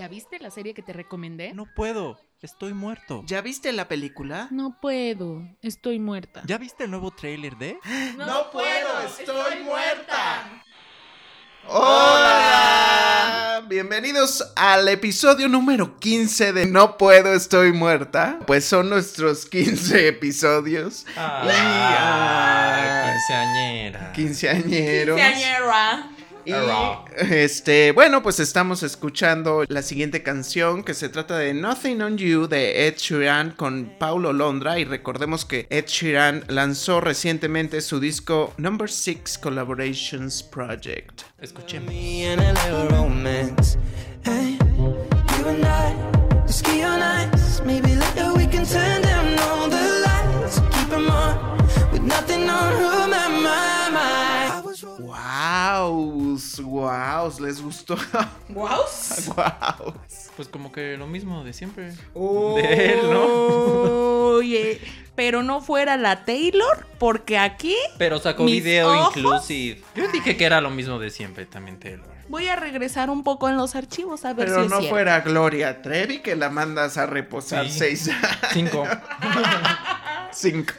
¿Ya viste la serie que te recomendé? No puedo, estoy muerto. ¿Ya viste la película? No puedo, estoy muerta. ¿Ya viste el nuevo tráiler de? No puedo, estoy muerta. Hola, bienvenidos al episodio número 15 de No puedo, estoy muerta. Pues son nuestros 15 episodios. Ah, Y, ah, quinceañera. Quinceañeros. Quinceañera. Y este, bueno, pues estamos escuchando la siguiente canción que se trata de Nothing on You de Ed Sheeran con Paulo Londra y recordemos que Ed Sheeran lanzó recientemente su disco Number 6 Collaborations Project. Escuchemos. Wow, wow, ¿les gustó? ¿Guaus? wow. Pues como que lo mismo de siempre. Oh. De él, ¿no? Oye, pero no fuera la Taylor, porque aquí Pero sacó Mis video ojos. inclusive. Yo dije que era lo mismo de siempre también Taylor. voy a regresar un poco en los archivos a ver Pero si es no cierto. fuera Gloria Trevi que la mandas a reposar Sí. seis Cinco. Cinco.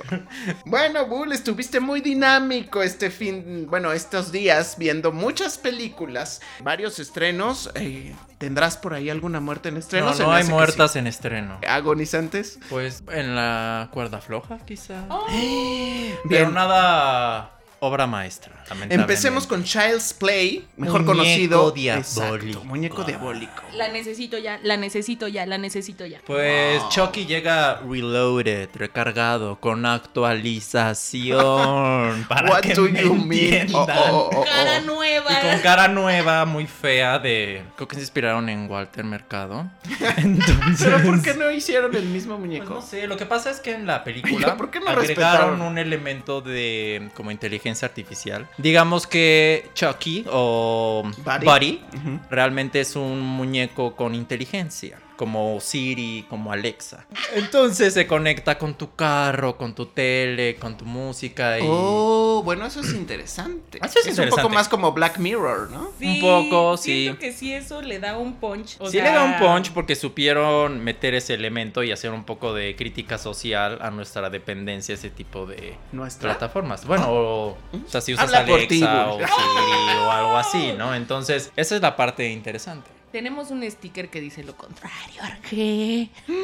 Bueno, Bull, estuviste muy dinámico este fin, bueno, estos días viendo muchas películas, varios estrenos. eh, ¿Tendrás por ahí alguna muerte en No, estrenos? Se no hay muertas en estreno. ¿Agonizantes? Pues en la cuerda floja, quizá. Oh. Pero nada obra maestra. Empecemos con Child's Play, mejor Muñeco conocido. diabólico. Exacto, muñeco diabólico. La necesito ya, la necesito ya, la necesito ya. Pues Chucky llega reloaded, recargado, con actualización. Para What que do me you mean? Oh, oh, oh, oh. Cara Y nueva. con cara nueva, muy fea de... Creo que se inspiraron en Walter Mercado. Entonces... Pero ¿por qué no hicieron el mismo Pues muñeco? no sé, lo que pasa es que en la película ¿Por qué no agregaron respetaron? un elemento de como inteligencia artificial. Digamos que Chucky o Buddy. Realmente es un muñeco con inteligencia, como Siri, como Alexa. Entonces se conecta con tu carro, con tu tele, con tu música y Oh, bueno, eso es interesante. Eso es un poco más como Black Mirror, ¿no? Sí, Un poco, sí. Siento que sí eso le da un punch. o sí sea, le da un punch porque supieron meter ese elemento y hacer un poco de crítica social a nuestra dependencia ese tipo de Nuestra. plataformas. Bueno, o, o sea, si usas Habla Alexa o Siri o algo así, ¿no? Entonces, esa es la parte interesante. Tenemos un sticker que dice lo contrario, Arge.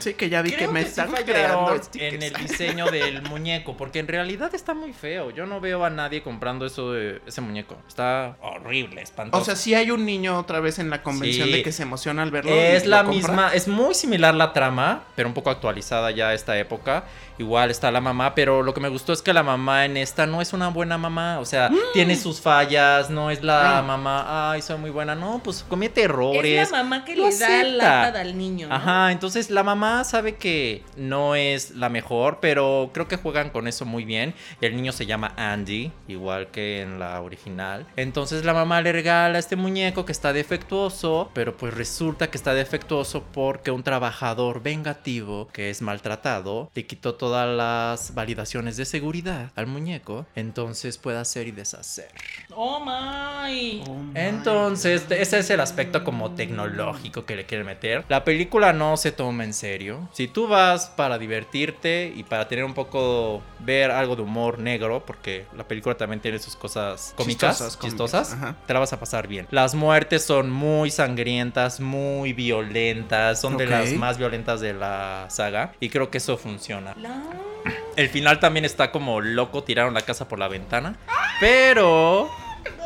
Sí, que ya vi que me sí están creando en el diseño del muñeco, porque en realidad está muy feo. Yo no veo a nadie comprando eso de ese muñeco. Está horrible, espantoso. O sea, sí hay un niño otra vez en la convención Sí. de que se emociona al verlo. Es la misma, es muy similar la trama, pero un poco actualizada ya a esta época. Igual está la mamá, pero lo que me gustó es que la mamá en esta no es una buena mamá. O sea, tiene sus fallas, no es la Ah. mamá, ay, soy muy buena. No, pues comete errores. Es la mamá que le da acepta. lata al niño. ¿no? Ajá, entonces la mamá sabe que no es la mejor, pero creo que juegan con eso muy bien. El niño se llama Andy, igual que en la original. Entonces la mamá le regala este muñeco que está defectuoso, pero pues resulta que está defectuoso porque un trabajador vengativo que es maltratado le quitó todas las validaciones de seguridad al muñeco, entonces puede hacer y deshacer. Oh my. Oh my Entonces, ese es el aspecto como tecnológico que le quieren meter. La película no se toma en serio. Si tú vas para divertirte y para tener un poco, ver algo de humor negro, porque la película también tiene sus cosas cómicas, Chistosas, te la vas a pasar bien. Las muertes son muy sangrientas, muy violentas, son de las más violentas de la saga y creo que eso funciona. El final también está como loco, tiraron la casa por la ventana. Pero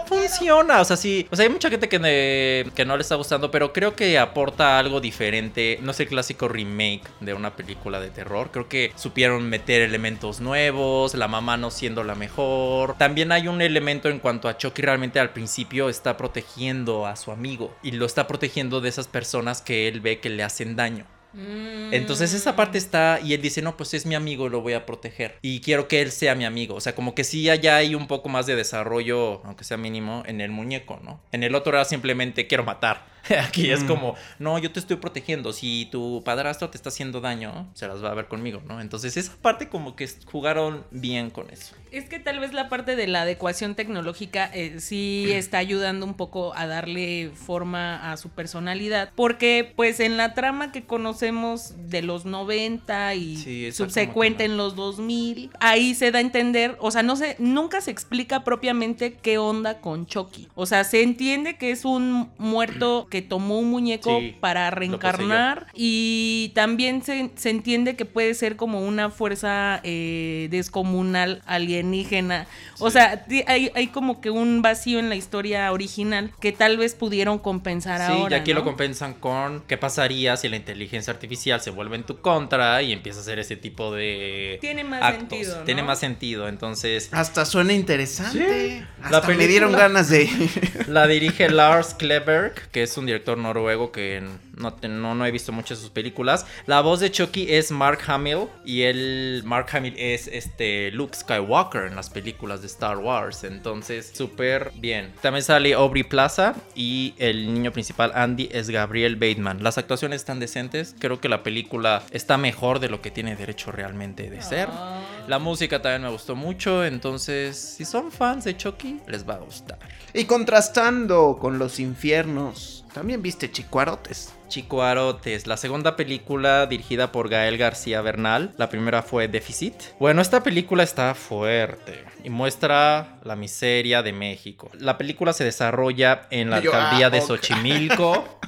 funciona, o sea, sí. O sea, hay mucha gente que, que no le está gustando, pero creo que aporta algo diferente. No es el clásico remake de una película de terror. Creo que supieron meter elementos nuevos, la mamá no siendo la mejor. También hay un elemento en cuanto a Chucky realmente al principio está protegiendo a su amigo y lo está protegiendo de esas personas que él ve que le hacen daño. Mm. Entonces esa parte está y él dice, no, pues es mi amigo, lo voy a proteger. Y quiero que él sea mi amigo. O sea, como que sí allá hay un poco más de desarrollo, aunque sea mínimo, en el muñeco, ¿no? En el otro era simplemente quiero matar. Aquí es Mm. como, no, yo te estoy protegiendo. Si tu padrastro te está haciendo daño, se las va a ver conmigo, ¿no? Entonces esa parte como que jugaron bien con eso. Es que tal vez la parte de la adecuación tecnológica eh, sí está ayudando un poco a darle forma a su personalidad, porque pues en la trama que conocemos de los 90 y Sí, subsecuente en los 2000, ahí se da a entender, o sea, no se nunca se explica propiamente qué onda con Chucky. O sea, se entiende que es un muerto que tomó un muñeco Sí, para reencarnar y también se, se entiende que puede ser como una fuerza eh, descomunal alienígena. O Sí. sea, hay, hay como que un vacío en la historia original que tal vez pudieron compensar Sí, ahora. y aquí ¿no? lo compensan con qué pasaría si la inteligencia artificial se vuelve en tu contra y empieza a hacer ese tipo de Tiene más actos. sentido, ¿no? Tiene más sentido, entonces Hasta suena interesante. Sí. Hasta La me dieron ganas de. la dirige Lars Kleberg, que es un director noruego que no, no he visto muchas de sus películas. La voz de Chucky es Mark Hamill y él, Mark Hamill es este Luke Skywalker en las películas de Star Wars, entonces súper bien. También sale Aubrey Plaza y el niño principal Andy es Gabriel Bateman. Las actuaciones están decentes, creo que la película está mejor de lo que tiene derecho realmente de ser. Ah. La música también me gustó mucho, entonces si son fans de Chucky les va a gustar. Y contrastando con los infiernos, también viste Chicuarotes. Chico Arotes, la segunda película dirigida por Gael García Bernal. La primera fue Déficit. Bueno, esta película está fuerte y muestra la miseria de México. La película se desarrolla en la yo, alcaldía ah, de. Xochimilco.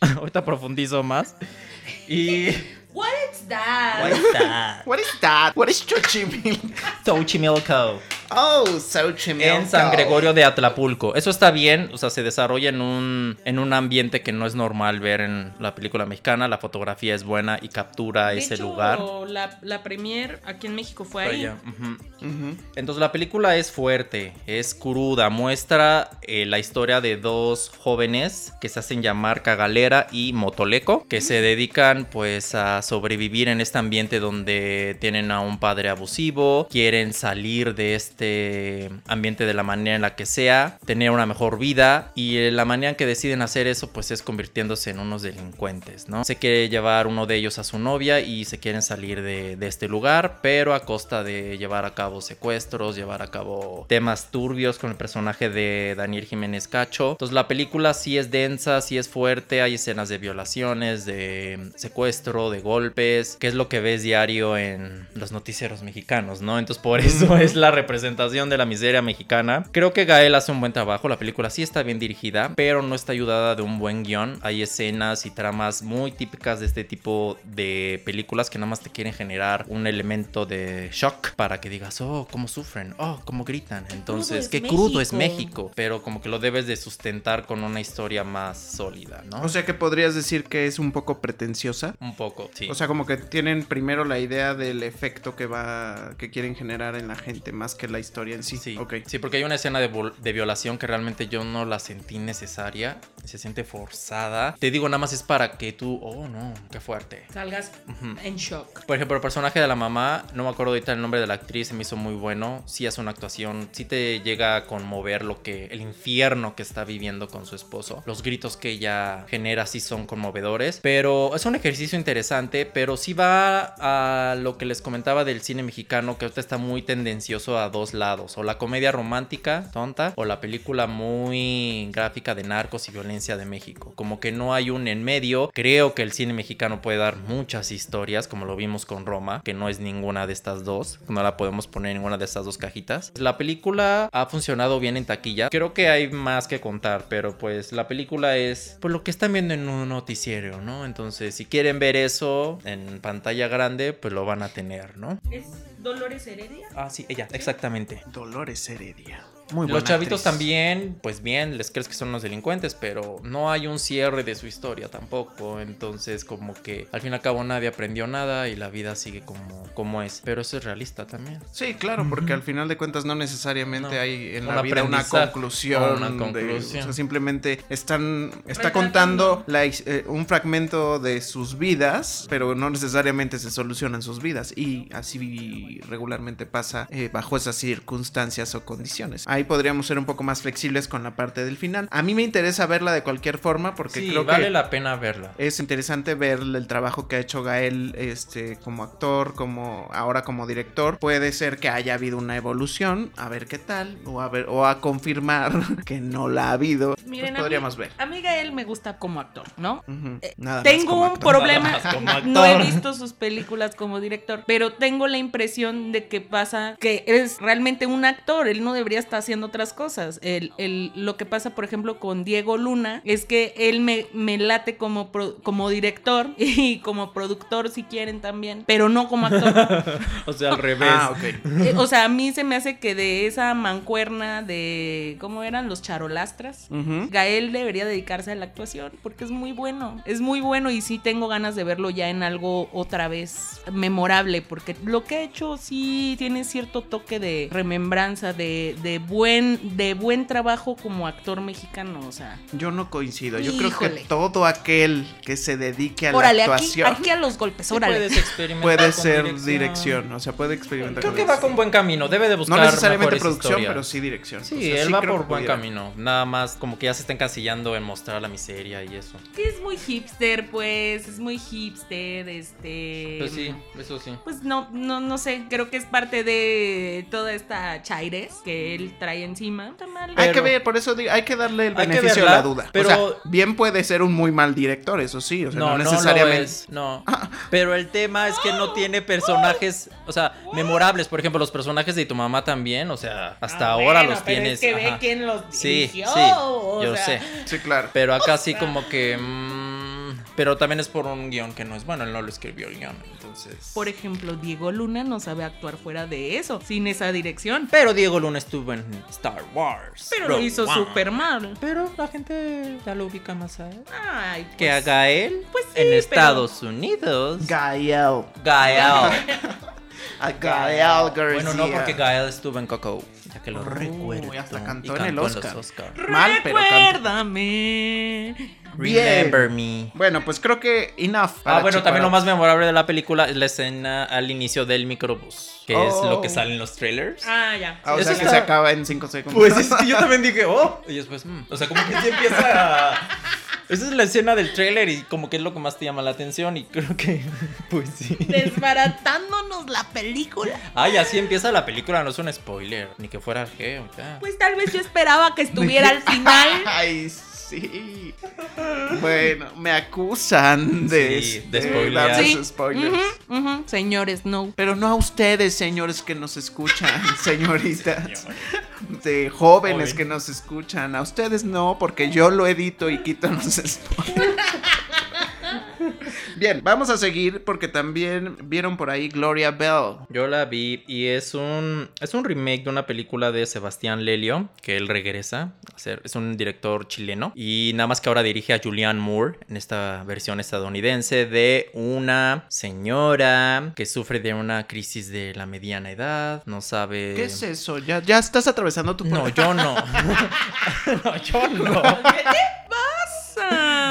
Ahorita profundizo más. Y. What is that? What is that? What is that? What is Xochimilco? Xochimilco. Oh, Xochimilco. En San Gregorio de Atlapulco. Eso está bien, o sea, se desarrolla en un, en un ambiente que no es normal ver en la película mexicana. La fotografía es buena y captura De ese hecho, lugar. La, la premier aquí en México fue ahí. Entonces la película es fuerte, es cruda, muestra eh, la historia de dos jóvenes que se hacen llamar Cagalera y Motoleco, que se dedican pues a sobrevivir en este ambiente donde tienen a un padre abusivo, quieren salir de este ambiente de la manera en la que sea, tener una mejor vida y eh, la manera en que deciden hacer eso pues es convirtiéndose en unos delincuentes, ¿no? Se quiere llevar uno de ellos a su novia y se quieren salir de, de este lugar, pero a costa de llevar a cabo secuestros, llevar a cabo temas turbios con el personaje de Daniel Jiménez Cacho. Entonces la película sí es densa, sí es fuerte, hay escenas de violaciones, de secuestro, de golpes, que es lo que ves diario en los noticieros mexicanos, ¿no? Entonces por eso es la representación de la miseria mexicana. Creo que Gael hace un buen trabajo, la película sí está bien dirigida, pero no está ayudada de un buen guion. Hay escenas y tramas muy típicas de este tipo de películas que nada más te quieren generar un elemento de shock para que digas, oh, cómo sufren, oh, cómo gritan. Entonces, es qué crudo es México. México, pero como que lo debes de sustentar con una historia más sólida, ¿no? O sea que podrías decir que es un poco pretenciosa. un poco, sí. O sea, como que tienen primero la idea del efecto que va, que quieren generar en la gente, más que la historia en sí. Sí, Ok. sí, porque hay una escena de, violación que realmente yo no la sentí necesaria, se siente forzada. Te digo, nada más es para que tú, oh no, qué fuerte. Salgas en shock. Por ejemplo, el personaje de la mamá, no me acuerdo ahorita el nombre de la actriz, se me hizo muy bueno. Sí hace una actuación, sí te llega a conmover lo que, el infierno que está viviendo con su esposo. Los gritos que ella genera sí son conmovedores, pero es un ejercicio interesante, pero sí va a lo que les comentaba del cine mexicano, que ahorita está muy tendencioso a dos lados, o la comedia romántica, tonta, o la película muy gráfica de narcos y violencia de México. Como que no hay un en medio. Creo que el cine mexicano puede dar muchas historias, como lo vimos con Roma, que no es ninguna de estas dos. No la podemos poner en ninguna de estas dos cajitas. La película ha funcionado bien en taquilla. Creo que hay más que contar, pero pues la película es pues lo que están viendo en un noticiero, ¿no? Entonces, si quieren ver eso en pantalla grande, pues lo van a tener, ¿no? ¿Es Dolores Heredia? Ah, sí, ella, exactamente. Dolores Heredia. Muy Los chavitos actriz. también, pues bien, les crees que son unos delincuentes, pero no hay un cierre de su historia tampoco. Entonces, como que al fin y al cabo nadie aprendió nada y la vida sigue como, como es. Pero eso es realista también. Sí, claro, porque al final de cuentas no necesariamente No. hay en Un la vida una conclusión. una de- conclusión. o sea, simplemente están está contando la eh, un fragmento de sus vidas, pero no necesariamente se solucionan sus vidas. Y así regularmente pasa eh, bajo esas circunstancias o condiciones. Hay ahí podríamos ser un poco más flexibles con la parte del final. A mí me interesa verla de cualquier forma porque Sí, creo vale que la pena verla. es interesante ver el trabajo que ha hecho Gael este, como actor, como ahora como director. Puede ser que haya habido una evolución, a ver qué tal, o a, ver, o a confirmar que no la ha habido. Pues Miren, podríamos a mí, ver. A mí Gael me gusta como actor, ¿no? Ujú, Eh, nada más tengo como un actor. problema, Nada más como no he visto sus películas como director, pero tengo la impresión de que pasa que es realmente un actor, él no debería estar haciendo otras cosas. El, el- lo que pasa, por ejemplo, con Diego Luna es que él me, me late como, pro- como director y como productor si quieren también, pero no como actor. O sea, al revés. Ah, ok. Eh, o sea, a mí se me hace que de esa mancuerna de, ¿cómo eran? Los charolastras. Gael debería dedicarse a la actuación porque es muy bueno, es muy bueno y sí tengo ganas de verlo ya en algo otra vez memorable porque lo que ha hecho sí tiene cierto toque de remembranza, de, de buen, de buen trabajo como actor mexicano, o sea. Yo no coincido. Yo creo que todo aquel que se dedique a Órale, la aquí, actuación aquí a los golpes, Sí órale. puedes experimentar puede con ser dirección. O sea, puede experimentar Creo con que va con buen camino, debe de buscar No necesariamente producción, historias. pero sí dirección. Sí, O sea, él va por buen pudiera. camino. Nada más como que ya se está encasillando en mostrar la miseria y eso. Que es muy hipster, pues, es muy hipster, este... Pues sí, eso sí. Pues no, no, no sé, creo que es parte de toda esta chaires que él trae encima. Mal. Hay Pero- que ver, por eso digo, hay que darle el beneficio de verla, la duda. pero- O sea, bien puede ser un muy mal director, eso sí. O sea, no, No, no, necesariamente. lo es, no. Pero el tema es que no tiene personajes, o sea, memorables. Por ejemplo, los personajes de tu mamá también, o sea, hasta Ah, ahora bueno, los pero tienes. Es que ve ajá. quién los Sí, dirigió, sí, o yo sea, sé. Sí, claro. Pero acá sí como que... mm, pero también es por un guion que no es bueno, él no lo escribió el guion, entonces... Por ejemplo, Diego Luna no sabe actuar fuera de eso, sin esa dirección. Pero Diego Luna estuvo en Star Wars. Pero lo hizo súper mal. Pero la gente ya lo ubica más a él. Ay, Que pues, haga él pues sí, en pero- Estados Unidos. Gael. Gael. A Gael García. Bueno, no, porque Gael estuvo en Coco. Ya que lo Oh, recuerdo. y hasta Y cantó en el Oscar. los Oscar. Mal, pero. Recuérdame. Remember me. Bueno, pues creo que enough. Ah, bueno, Chico también lo más memorable de la película es la escena al inicio del microbús, que es Oh. lo que sale en los trailers. Ah, ya. Ah, o Eso sea que se acaba en 5 segundos. Pues es que yo también dije, oh. Y después, mm. o sea, como que sí empieza a... Esa es la escena del trailer y como que es lo que más te llama la atención y creo que, pues sí. Desbaratándonos la película. Ay, así empieza la película, no es un spoiler, ni que fuera G o ya. Pues tal vez yo esperaba que estuviera al final. Ay, sí. Bueno, me acusan de, Sí, de de spoilear. darles Sí. spoilers. Señores, no. Pero no a ustedes, señores que nos escuchan, señoritas. De jóvenes Joven. que nos escuchan. A ustedes no, porque yo lo edito y quito los spoilers. Bien, vamos a seguir porque también vieron por ahí Gloria Bell. Yo la vi y es un es un remake de una película de Sebastián Lelio, que él regresa a ser, es un director chileno y nada más que ahora dirige a Julianne Moore en esta versión estadounidense de una señora que sufre de una crisis de la mediana edad, no sabe ¿Qué es eso? ¿Ya, ya estás atravesando tu No, yo no. no, yo no. Ah,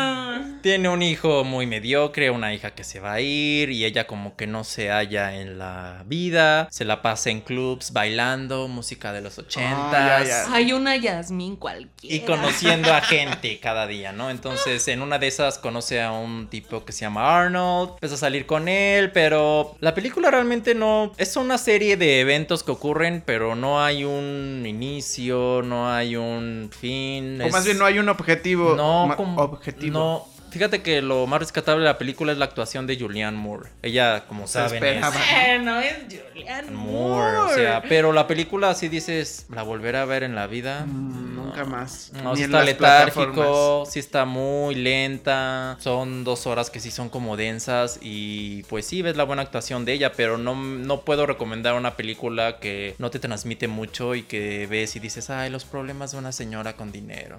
Tiene un hijo muy mediocre, una hija que se va a ir y ella como que no se halla en la vida, se la pasa en clubs bailando, música de los ochentas. Hay una Yasmín cualquiera. Y conociendo a gente cada día, ¿no? Entonces, en una de esas conoce a un tipo que se llama Arnold, empieza a salir con él, pero la película realmente no... Es una serie de eventos que ocurren, pero no hay un inicio, no hay un fin. O es- más bien no hay un objetivo. no, como- objetivo. No, fíjate que lo más rescatable de la película es la actuación de Julianne Moore. Ella, como Se saben, esperaba. es No es Julian Moore. O sea, pero la película así dices, ¿la volveré a ver en la vida? Mm, No. Nunca más. No, sí está letárgico, sí está muy lenta. Son dos horas que sí son como densas. Y pues sí, ves la buena actuación de ella, pero no, no puedo recomendar una película que no te transmite mucho y que ves y dices, ay, los problemas de una señora con dinero.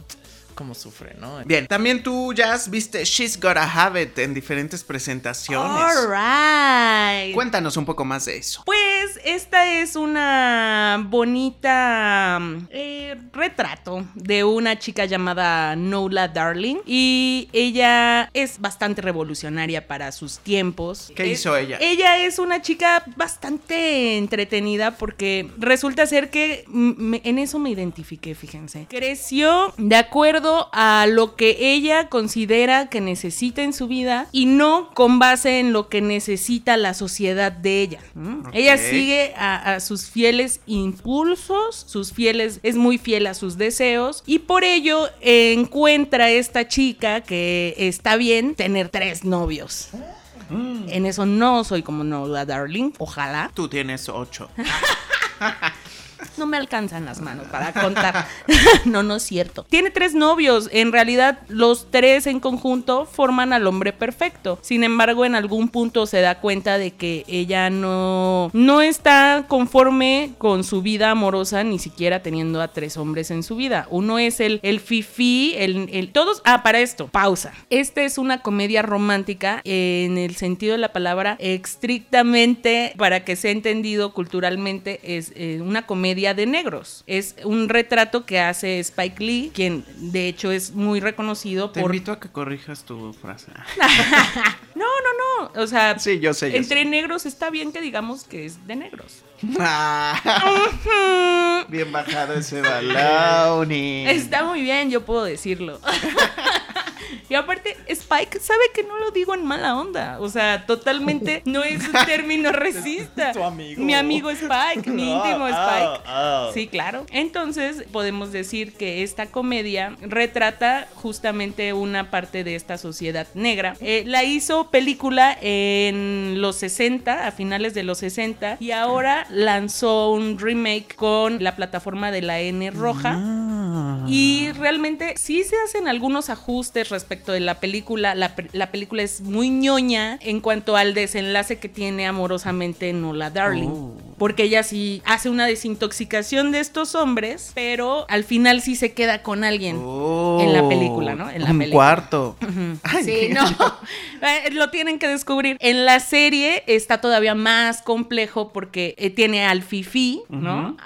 Cómo sufre, ¿no? Bien, también tú, Jazz, viste She's Gotta Have It en diferentes presentaciones. Alright. Cuéntanos un poco más de eso. Pues esta es una bonita eh, retrato de una chica llamada Nola Darling y ella es bastante revolucionaria para sus tiempos. ¿Qué Es- hizo ella? Ella es una chica bastante entretenida porque resulta ser que mm, me- en eso me identifiqué, fíjense. Creció de acuerdo a lo que ella considera que necesita en su vida y no con base en lo que necesita la sociedad de ella. ¿m? Ok. Ella sigue a, a sus fieles impulsos, sus fieles, es muy fiel a sus deseos y por ello encuentra esta chica que está bien tener tres novios. En eso no soy como Nola Darling, ojalá. Tú tienes ocho. No me alcanzan las manos para contar. no, no es cierto. Tiene tres novios. En realidad, los tres en conjunto forman al hombre perfecto. Sin embargo, en algún punto se da cuenta de que ella no, no está conforme con su vida amorosa, ni siquiera teniendo a tres hombres en su vida. Uno es el, el fifi, el, el- Todos. Ah, para esto, pausa. Esta es una comedia romántica en el sentido de la palabra estrictamente para que sea entendido culturalmente es eh, una comedia de negros. Es un retrato que hace Spike Lee, quien de hecho es muy reconocido Te por... invito a que corrijas tu frase. No, no, no. O sea, Sí, yo sé, yo entre negros está bien que digamos que es de negros. Ah, Bien bajado ese balón. y- Está muy bien, yo puedo decirlo. Y aparte, Spike sabe que no lo digo en mala onda. O sea, totalmente no es un término racista. Tu amigo. Mi amigo Spike, mi íntimo Ah, Spike. ah, ah. Sí, claro. Entonces, podemos decir que esta comedia retrata justamente una parte de esta sociedad negra. Eh, la hizo película en los 60, a finales de los 60, y ahora lanzó un remake con la plataforma de la N roja. Ah. Y realmente sí se hacen algunos ajustes respecto de la película. La, la película es muy ñoña en cuanto al desenlace que tiene amorosamente Nola Darling. Oh. Porque ella sí hace una desintoxicación de estos hombres, pero al final sí se queda con alguien. Oh, En la película, ¿no? En la un película. cuarto. Ay, Sí, no. Eh, Lo tienen que descubrir. En la serie está todavía más complejo porque eh, tiene al Fifi, ¿no?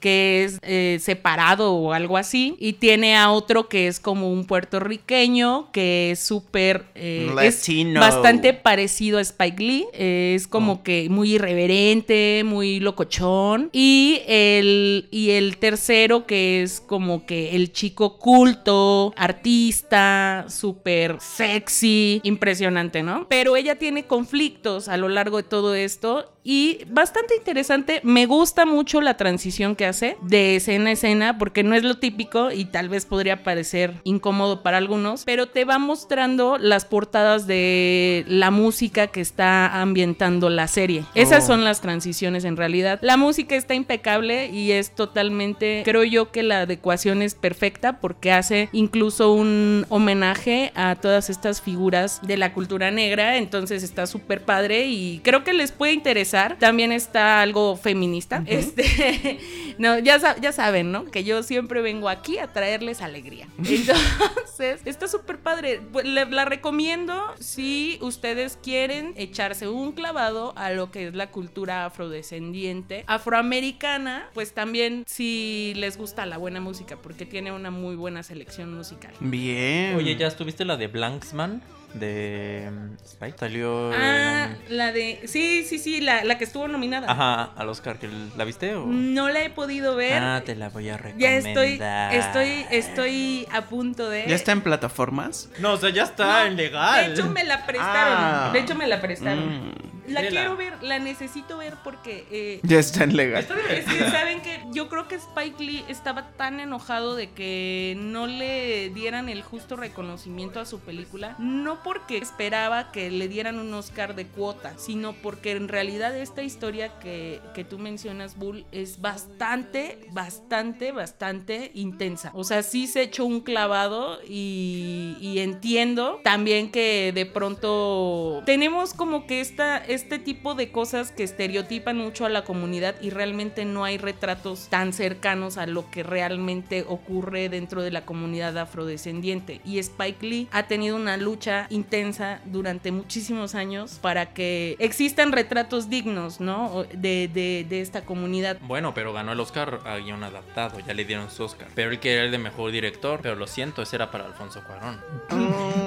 Que es eh, separado o algo así. Y tiene a otro que es como un puertorriqueño que es súper. eh, es bastante parecido a Spike Lee. es como que muy irreverente, muy locochón. Y el, y el tercero que es como que el chico culto, artista, súper sexy, impresionante, ¿no? Pero ella tiene conflictos a lo largo de todo esto y bastante interesante. Me gusta mucho la transición que hace de escena a escena porque no es lo típico y tal vez podría parecer incómodo para algunos, pero te va mostrando las portadas de la música que está ambientando la serie. Esas Oh. son las transiciones en realidad. La música está impecable y es totalmente, creo yo que la adecuación es perfecta porque hace incluso un homenaje a todas estas figuras de la cultura negra, entonces está súper padre y creo que les puede interesar. También está algo feminista. Este, no, ya, ya saben, ¿no? Que yo siempre vengo aquí a traerles alegría. Entonces, está súper padre. Pues, le- la recomiendo si ustedes quieren echarse un clavado a lo que es la cultura afrodescendiente, afroamericana, pues también si les gusta la buena música, porque tiene una muy buena selección musical. Bien. Oye, ¿ya estuviste la de Blanksman? De mm, Spike. Salió. Ah, en- la de. Sí, sí, sí, la, la que estuvo nominada. Ajá, al Oscar. que ¿La viste o.? No la he podido ver. Ah, te la voy a ya recomendar. estoy, estoy, estoy a punto de. ¿Ya está en plataformas? No, o sea, ya está en legal. De hecho, me la prestaron. Ah. De hecho, me la prestaron. Mm, La Vela. quiero ver, la necesito ver porque. eh, ya está en legal. Es que saben que yo creo que Spike Lee estaba tan enojado de que no le dieran el justo reconocimiento a su película, no porque esperaba que le dieran un Oscar de cuota, sino porque en realidad esta historia que, que tú mencionas, Bull, es bastante, bastante, bastante intensa. O sea, sí se echó un clavado y, y entiendo también que de pronto tenemos como que esta, este tipo de cosas que estereotipan mucho a la comunidad y realmente no hay retratos tan cercanos a lo que realmente ocurre dentro de la comunidad afrodescendiente. Y Spike Lee ha tenido una lucha intensa durante muchísimos años para que existan retratos dignos, ¿no? De, de- de esta comunidad. Bueno, pero ganó el Oscar a guion adaptado, ya le dieron su Oscar. Pero él quería el de mejor director, pero lo siento, ese era para Alfonso Cuarón.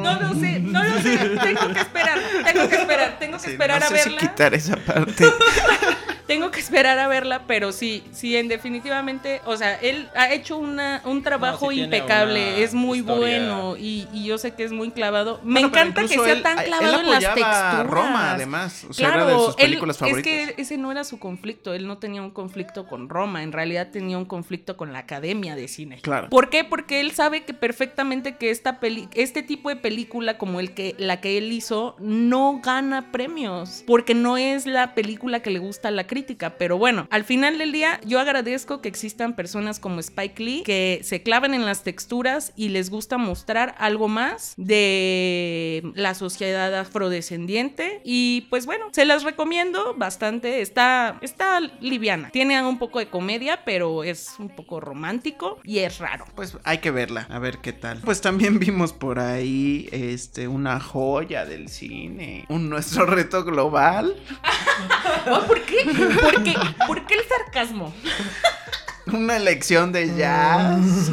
No lo sé, no lo sé. Tengo que esperar, tengo que esperar, tengo que Sí, esperar no a quitar esa parte. Tengo que esperar a verla, pero sí, sí, en definitivamente, o sea, él ha hecho una, un trabajo sí impecable, es muy historia. bueno y, y yo sé que es muy clavado. Me Bueno, encanta que sea él- tan él clavado en las texturas. a Roma, además. O sea, claro, era de sus él- películas es favoritas. que ese no era su conflicto, él no tenía un conflicto con Roma, en realidad tenía un conflicto con la Academia de Cine. Claro. ¿Por qué? Porque él sabe que perfectamente que esta peli este tipo de película como el que la que él hizo no gana premios, porque no es la película que le gusta a la crítica, pero bueno, al final del día yo agradezco que existan personas como Spike Lee que se clavan en las texturas y les gusta mostrar algo más de la sociedad afrodescendiente y pues bueno, se las recomiendo bastante, está está liviana, tiene un poco de comedia, pero es un poco romántico y es raro. Pues hay que verla, a ver qué tal. Pues también vimos por ahí este una joya del cine, un nuestro reto global, Oh, ¿Por qué? ¿Por qué? ¿Por qué el sarcasmo? una elección de jazz.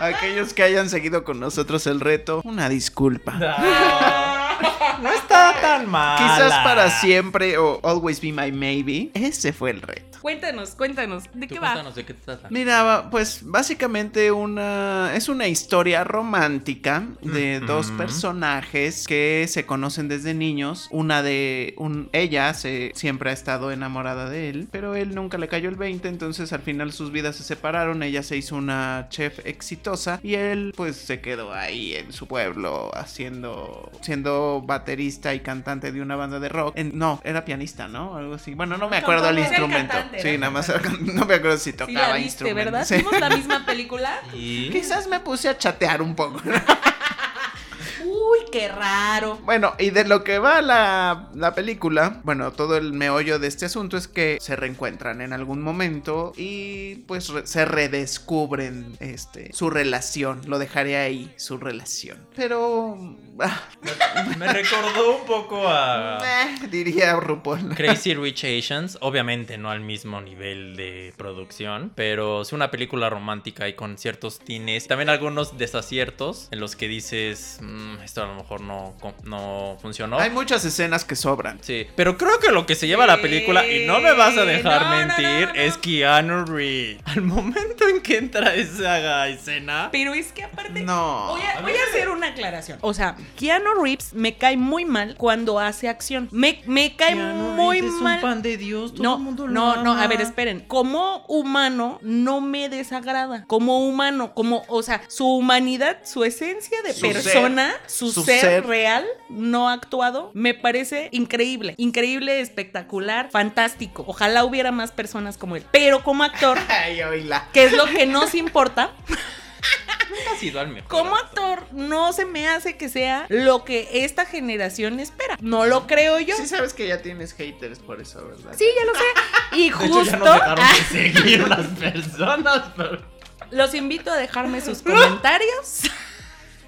Aquellos que hayan seguido con nosotros el reto, una disculpa. No está tan mal. Quizás para siempre o Always Be My Maybe. Ese fue el reto. Cuéntanos, cuéntanos, ¿de Tú qué va? cuéntanos de qué trata. Mira, pues básicamente una es una historia romántica de Ujú. dos personajes que se conocen desde niños. Una de un ella se siempre ha estado enamorada de él, pero él nunca le cayó el 20, entonces al final sus vidas se separaron. Ella se hizo una chef exitosa y él pues se quedó ahí en su pueblo haciendo siendo baterista y cantante de una banda de rock. En- no, era pianista, ¿no? Algo así. Bueno, no me acuerdo el Era el instrumento. cantante, Sí, nada más no me acuerdo si Sí tocaba la viste, instrumentos. ¿verdad? Sí. ¿Vimos la misma película? Y... Quizás me puse a chatear un poco. Qué raro. Bueno, y de lo que va la, la película, bueno, todo el meollo de este asunto es que se reencuentran en algún momento y pues re- se redescubren este, su relación. Lo dejaré ahí, su relación. Pero... ah, Me recordó un poco a eh, diría RuPaul. Crazy Rich Asians. Obviamente no al mismo nivel de producción, pero es una película romántica y con ciertos tines. También algunos desaciertos en los que dices, "Mm, esto a lo mejor no, no funcionó. Hay muchas escenas que sobran. Sí, pero creo que lo que se lleva la película, y no me vas a dejar No, mentir, no, no. es Keanu Reeves. Al momento en que entra esa escena, Pero es que aparte. No. Voy a, voy a hacer una aclaración. O sea, Keanu Reeves me cae muy mal cuando hace acción. Me, me cae muy mal. de Dios, No, no, no, a ver, esperen. Como humano no me desagrada. Como humano, como, o sea, su humanidad, su esencia de Su persona, ser, su, su ser, ser. real, no actuado, me parece increíble. Increíble, espectacular, fantástico. Ojalá hubiera más personas como él. Pero como actor, Ay, que es lo que nos importa, ha sido al mejor. como actor no se me hace que sea lo que esta generación espera. No lo creo yo. Sí sabes que ya tienes haters por eso, ¿verdad? Sí, ya lo sé. Y De hecho, justo ya nos dejaron de seguir las personas, pero... los invito a dejarme sus comentarios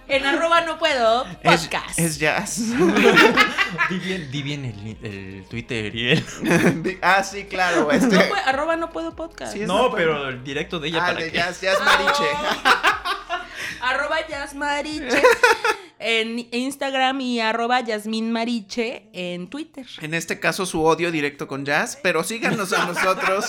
en arroba no puedo podcast. es jazz. Di bien, di bien el, el Twitter y el... Ah, sí, claro. Este. No arroba no puedo podcast. Sí, No, pero el directo de ella Ah, para de que... jazz, jazz mariche. arroba Yasmariche en Instagram y arroba Yasmin Mariche en Twitter. En este caso, su odio directo con jazz. Pero síganos a nosotros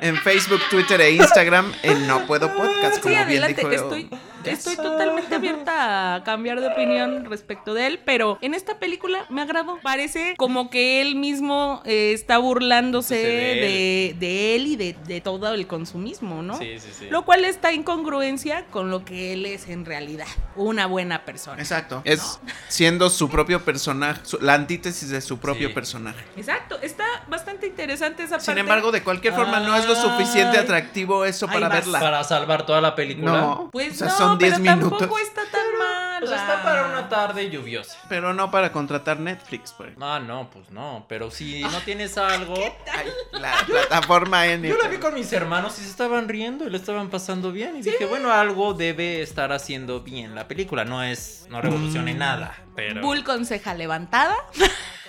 en Facebook, Twitter e Instagram en No Puedo Podcast. Como Sí, bien adelante. dijo Estoy, estoy totalmente abierta a cambiar de opinión respecto de él, pero en esta película me agradó. Parece como que él mismo eh, está burlándose de de, de él y de, de todo el consumismo, ¿no? Sí, sí, sí. Lo cual está en congruencia con lo que él es en realidad, una buena persona. Exacto. Es siendo su propio personaje, su- la antítesis de su propio Sí. personaje. Exacto, está bastante interesante esa parte. Sin embargo, de cualquier forma, no es lo suficiente atractivo eso para vas. verla. Para salvar toda la película. No, Pues o sea, no, son 10 pero minutos. tampoco está tan mal. Pues está para una tarde lluviosa. Pero no para contratar Netflix, pues. Ah, no, pues no. Pero si no tienes algo. Ay, la plataforma en Yo la vi con mis hermanos y se estaban riendo y le estaban pasando bien. Y dije, bueno, algo debe estar haciendo bien la película. No es. No revolucione Mm. nada. Pero. Bull con ceja levantada.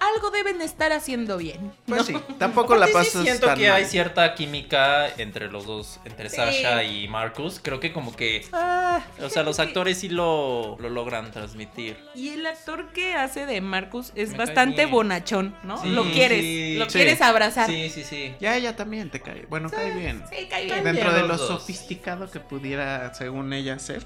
Algo deben estar haciendo bien. Pues sí, tampoco la Aparte, sí pasas siento tan que hay cierta química entre los dos, entre Sí. Sasha y Marcus. Creo que como que, ah, o sea, los actores sí lo, lo logran transmitir. Y el actor que hace de Marcus es Me bastante bonachón, ¿no? Sí, lo quieres, sí. lo Sí. quieres abrazar. Sí, sí, sí. Ya ella también te cae. Bueno, cae bien. Sí, cae bien. Cae Dentro bien de lo dos. sofisticado que pudiera, según ella, ser,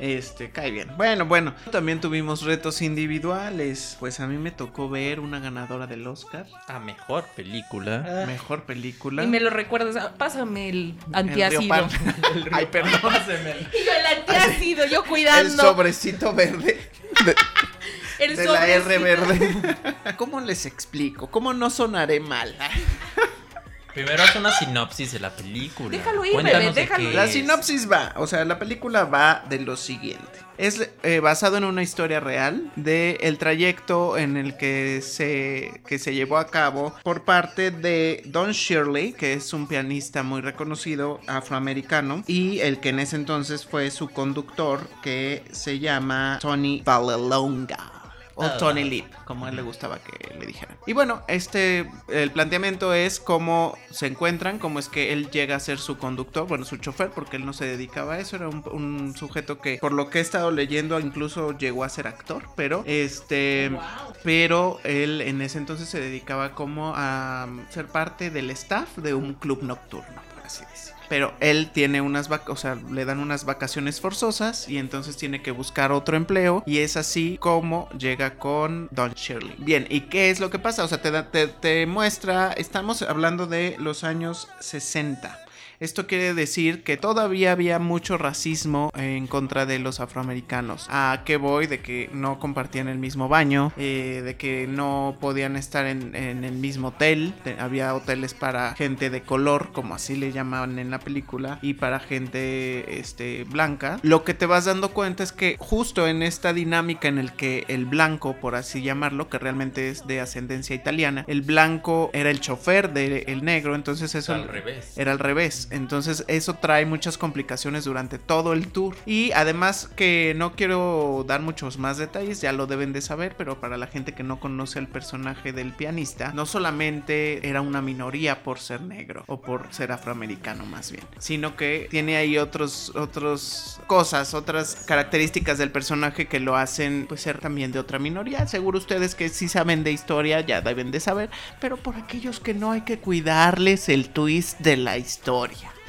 este, cae bien. Bueno, bueno, también tuvimos retos individuales. Pues a mí me tocó ver una ganadora del Oscar, A mejor película. mejor película. Y me lo recuerdas, ah, pásame el El antiácido. Ay, perdón. Y yo el antiácido, yo El cuidando. sobrecito verde de, el de la R sobrecito. verde. ¿Cómo les explico? ¿Cómo no sonaré mal? Primero haz una sinopsis de la película. Déjalo ir, Cuéntanos bebé, déjalo. La sinopsis va, o sea, la película va de lo siguiente. Es eh, basado en una historia real de el trayecto en el que se, que se llevó a cabo por parte de Don Shirley, que es un pianista muy reconocido afroamericano, y el que en ese entonces fue su conductor, que se llama Tony Vallelonga. O. Tony Lip, como a él le gustaba que le dijeran. Y bueno, este, el planteamiento es cómo se encuentran, cómo es que él llega a ser su conductor, bueno, su chofer, porque él no se dedicaba a eso, era un, un sujeto que, por lo que he estado leyendo, incluso llegó a ser actor, pero este, pero él en ese entonces se dedicaba como a ser parte del staff de un club nocturno, Pero él tiene unas vacaciones, o sea, le dan unas vacaciones forzosas y entonces tiene que buscar otro empleo y es así como llega con Don Shirley. Bien, ¿y qué es lo que pasa? O sea, te, da- te, te muestra, estamos hablando de los años 60. Esto quiere decir que todavía había mucho racismo en contra de los afroamericanos. ¿A qué voy? De que no compartían el mismo baño, eh, de que no podían estar en, en el mismo hotel. Te- había hoteles para gente de color, como así le llamaban en la película, y para gente este, blanca. Lo que te vas dando cuenta es que justo en esta dinámica en el que el blanco, por así llamarlo, que realmente es de ascendencia italiana, el blanco era el chofer del negro, entonces eso Al revés. era al revés. Entonces eso trae muchas complicaciones durante todo el tour. Y además que no quiero dar muchos más detalles, ya lo deben de saber, pero para la gente que no conoce el personaje del pianista, no solamente era una minoría por ser negro o por ser afroamericano más bien, sino que tiene ahí otros otros cosas, otras características del personaje que lo hacen pues ser también de otra minoría. Seguro ustedes que sí saben de historia ya deben de saber, pero por aquellos que no hay que cuidarles el twist de la historia.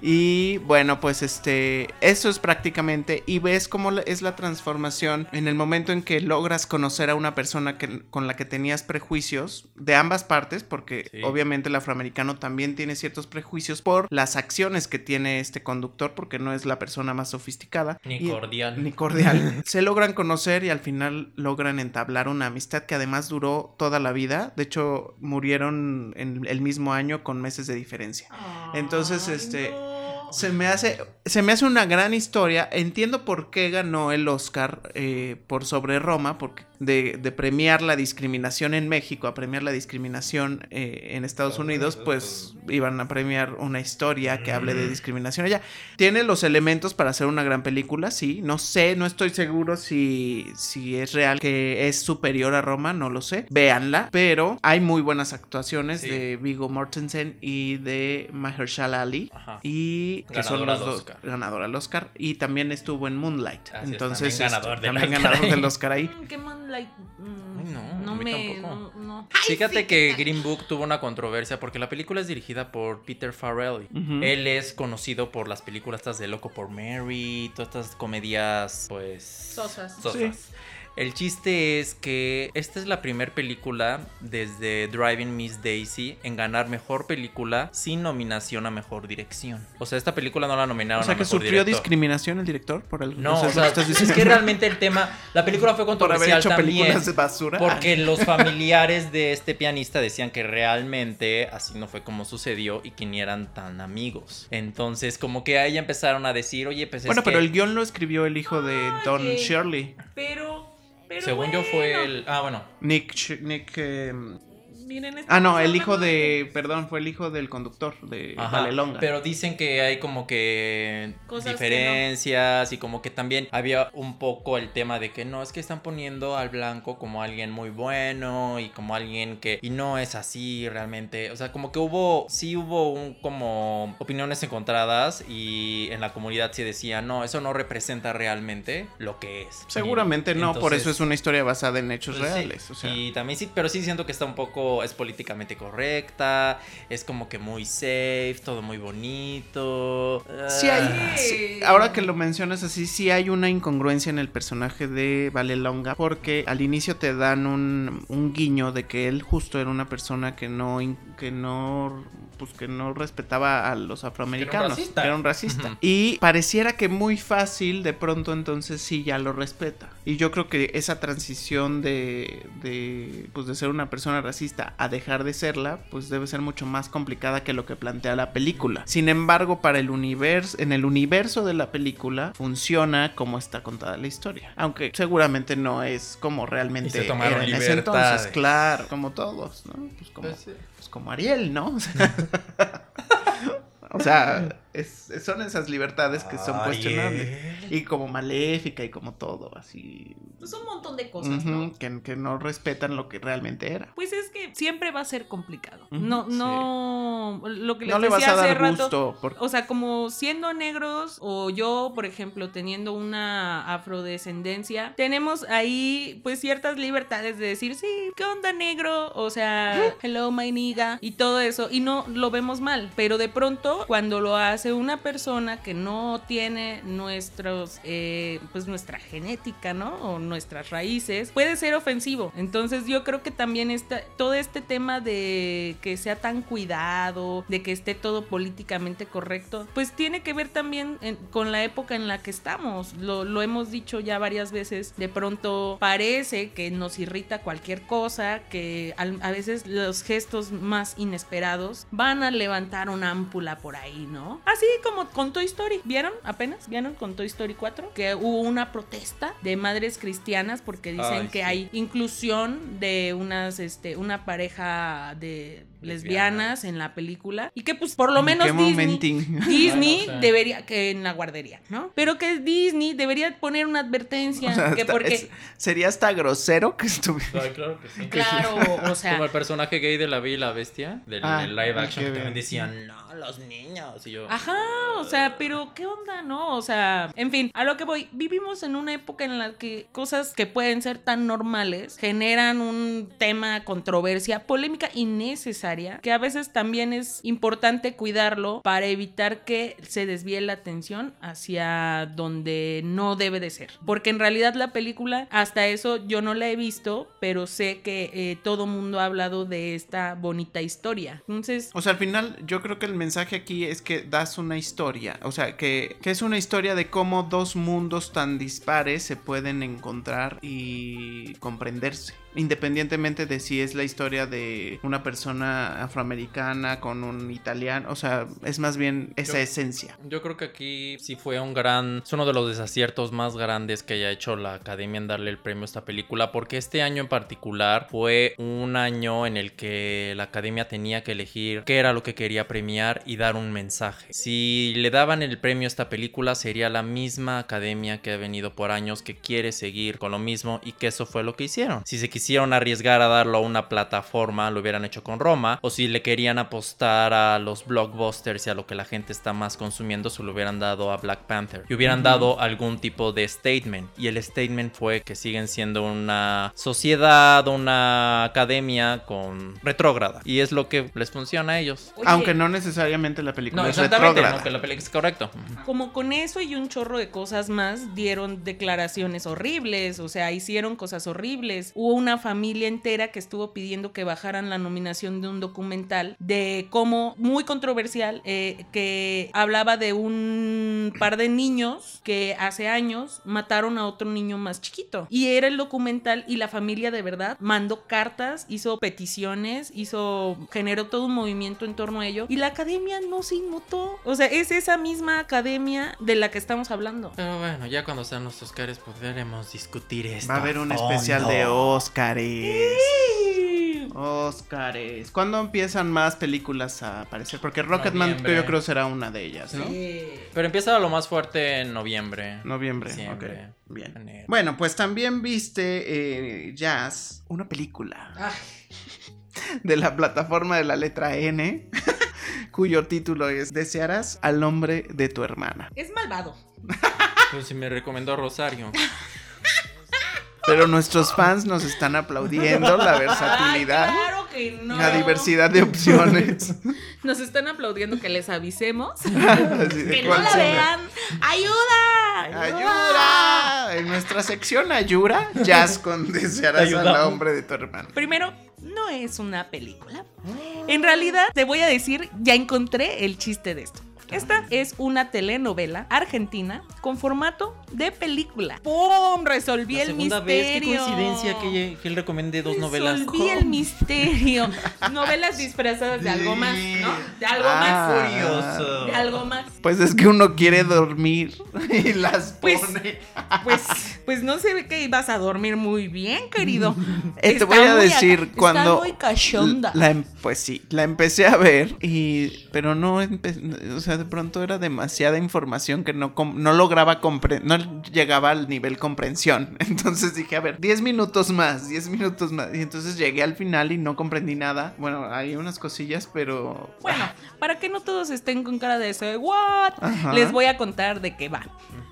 Y bueno, pues este, eso es prácticamente, y ves cómo es la transformación en el momento en que logras conocer a una persona que, con la que tenías prejuicios de ambas partes, porque Sí. obviamente el afroamericano también tiene ciertos prejuicios por las acciones que tiene este conductor, porque no es la persona más sofisticada. Ni Y- cordial. ni cordial. Se logran conocer y al final logran entablar una amistad que además duró toda la vida. De hecho, murieron en el mismo año con meses de diferencia. Entonces, este, se me hace, se me hace una gran historia. Entiendo por qué ganó el Oscar eh, por sobre Roma, porque de, de premiar la discriminación en México a premiar la discriminación eh, en Estados Unidos, Unidos, pues iban a premiar una historia que hable de discriminación allá. Tiene los elementos para hacer una gran película, sí. No sé, no estoy seguro si, si es real que es superior a Roma, no lo sé. Véanla, pero hay muy buenas actuaciones Sí. de Vigo Mortensen y de Mahershala Ali. Ajá. Y que son Ganadora los al dos Oscar. ganador al Oscar. Y también estuvo en Moonlight. Así es, Entonces, también este, ganador del también Oscar ganador ahí. del Oscar ahí. ¿Qué Mm, Ay, no, no a mí me. tampoco. No, no. Fíjate que Green Book tuvo una controversia porque la película es dirigida por Peter Farrelly. Él es conocido por las películas estas de Loco por Mary, todas estas comedias, pues... Sosas. sosas. El chiste es que esta es la primera película desde Driving Miss Daisy en ganar mejor película sin nominación a mejor dirección. O sea, esta película no la nominaron O sea a que mejor sufrió director. discriminación el director por el No, sé o sea, lo estás es diciendo. que realmente el tema, la película fue por haber controversial hecho también. películas de basura. Porque los familiares de este pianista decían que realmente así no fue como sucedió y que ni eran tan amigos. Entonces, como que ahí empezaron a decir, oye, pues es bueno, pero que- el guion lo escribió el hijo de Don. Shirley. Pero, pero Según yo fue el... Ah, bueno. Nick, Nick eh, Miren, Ah, no, el hijo de, perdón, fue el hijo del conductor de Ajá, Valelonga. Pero dicen que hay como que Cosas diferencias y como que también había un poco el tema de que no, es que están poniendo al blanco como alguien muy bueno y como alguien que... Y no es así realmente. O sea, como que hubo, sí hubo un como opiniones encontradas y en la comunidad se decía, no, eso no representa realmente lo que es. Seguramente Y no, por eso es una historia basada en hechos pues sí, reales. O sea, Y también sí, pero sí siento que está un poco, es políticamente correcta, es como que muy safe, todo muy bonito. Sí hay, Ah, sí, ahora que lo mencionas así, sí hay una incongruencia en el personaje de Valelonga, porque al inicio te dan un, un guiño de que él justo era una persona que no, que no, pues que no respetaba a los afroamericanos, racista. que era un racista. Ujú. Y pareciera que muy fácil, de pronto entonces sí ya lo respeta. Y yo creo que esa transición de, de, pues de ser una persona racista a dejar de serla, pues debe ser mucho más complicada que lo que plantea la película. Sin embargo, para el universo, en el universo de la película, funciona como está contada la historia. Aunque seguramente no es como Y realmente se tomaron era en ese entonces, claro, como todos, ¿no? Pues como, Pues sí. Pues como Ariel, ¿no? O sea, o sea, es- son esas libertades que son cuestionables. Y como maléfica y como todo, así. Pues un montón de cosas, ¿no? que, que no respetan lo que realmente era. Pues es que siempre va a ser complicado. No, sí. no, lo que les No le vas decía a hace dar rato, gusto. O sea, como siendo negros o yo, por ejemplo, teniendo una afrodescendencia, tenemos ahí pues ciertas libertades de decir, sí, ¿qué onda negro? O sea, hello my nigga y todo eso y no lo vemos mal, pero de pronto cuando lo hace una persona que no tiene nuestros, eh, pues nuestra genética, ¿no? O nuestras raíces, puede ser ofensivo. Entonces yo creo que también está todo este tema de que sea tan cuidado, de que esté todo políticamente correcto, pues tiene que ver también con la época en la que estamos. Lo, lo hemos dicho ya varias veces. De pronto parece que nos irrita cualquier cosa, que a veces los gestos más inesperados van a levantar una ámpula por ahí, ¿no? Así como con Toy Story. ¿Vieron apenas? ¿Vieron con Toy Story 4? Que hubo una protesta de madres cristianas porque dicen Ay, que sí. hay inclusión de unas, este, una pareja de lesbianas en la película y que pues por lo ¿En menos Disney? Disney Bueno, debería que en la guardería, ¿no? Pero que Disney debería poner una advertencia O sea, que porque es- sería hasta grosero que estuviera. Claro que sí. claro, o sea, Como el personaje gay de La Bella y la Bestia, del Ah, del live action, que también decían, no, los niños. Y yo, Ajá, o sea, pero ¿qué onda, no? O sea, en fin, a lo que voy, vivimos en una época en la que cosas que pueden ser tan normales generan un tema, controversia, polémica innecesaria, que a veces también es importante cuidarlo para evitar que se desvíe la atención hacia donde no debe de ser. Porque en realidad la película, hasta eso yo no la he visto, pero sé que eh, todo mundo ha hablado de esta bonita historia. Entonces, O sea, al final yo creo que el mensaje aquí es que das una historia, o sea, que, que es una historia de cómo dos mundos tan dispares se pueden encontrar y comprenderse. Independientemente de si es la historia de una persona afroamericana con un italiano, o sea, es más bien esa Yo- esencia. Yo creo que aquí sí fue un gran, es uno de los desaciertos más grandes que haya hecho la academia en darle el premio a esta película, porque este año en particular fue un año en el que la academia tenía que elegir qué era lo que quería premiar y dar un mensaje. Si le daban el premio a esta película, sería la misma academia que ha venido por años que quiere seguir con lo mismo y que eso fue lo que hicieron. Si se quisieron quisieron arriesgar a darlo a una plataforma, lo hubieran hecho con Roma, o si le querían apostar a los blockbusters y a lo que la gente está más consumiendo, se lo hubieran dado a Black Panther. Y hubieran dado algún tipo de statement. Y el statement fue que siguen siendo una sociedad, una academia con retrógrada. Y es lo que les funciona a ellos. Oye, Aunque no necesariamente la película No, es exactamente, retrógrada. no, que la película es correcto. Como con eso y un chorro de cosas más, dieron declaraciones horribles, o sea, hicieron cosas horribles. Hubo una familia entera que estuvo pidiendo que bajaran la nominación de un documental de cómo, muy controversial, eh, que hablaba de un par de niños que hace años mataron a otro niño más chiquito. Y era el documental y la familia de verdad mandó cartas, hizo peticiones, hizo, generó todo un movimiento en torno a ello. Y la academia no se inmutó. O sea, es esa misma academia de la que estamos hablando. Pero bueno, ya cuando sean los Oscars podremos discutir esto. Va a haber un fondo. especial de Óscares. Óscares. ¿Cuándo empiezan más películas a aparecer? Porque Rocketman yo creo será una de ellas, ¿no? Pero empieza lo más fuerte en noviembre. Noviembre. Diciembre, ok, Bien. enero. Bueno, pues también viste eh, Jazz, una película de la plataforma de la letra N, cuyo título es Desearás al nombre de tu hermana. Es malvado. Pues si me recomendó Rosario. Pero nuestros fans nos están aplaudiendo la versatilidad, Ay, claro que no. la diversidad de opciones. Nos están aplaudiendo que les avisemos. Que no la vean. ¡Ayuda! ¡Ayuda! En nuestra sección Ayura, Jazz con Desearás al nombre de tu hermana. Primero, no es una película. En realidad, te voy a decir, ya encontré el chiste de esto. Esta es una telenovela argentina con formato de película. ¡Pum! Resolví La el segunda vez, qué misterio. coincidencia que, que él recomiende dos novelas. Resolví el misterio. Novelas disfrazadas de algo más, ¿no? De algo Ah. más. Curioso. De algo más. Pues es que uno quiere dormir y las Pues, pone. pues, pues no se ve que ibas a dormir muy bien, querido. Eh, te voy a muy decir acá- cuando Está muy cachonda. la em- pues sí, la empecé a ver y pero no empe- o sea, de pronto era demasiada información que no no lograba compre no llegaba al nivel comprensión. Entonces dije, a ver, 10 minutos más, 10 minutos más y entonces llegué al final y no comprendí nada. Bueno, hay unas cosillas, pero Bueno, para que no todos estén con cara de eso, ¿what? Ajá. Les voy a contar de qué va.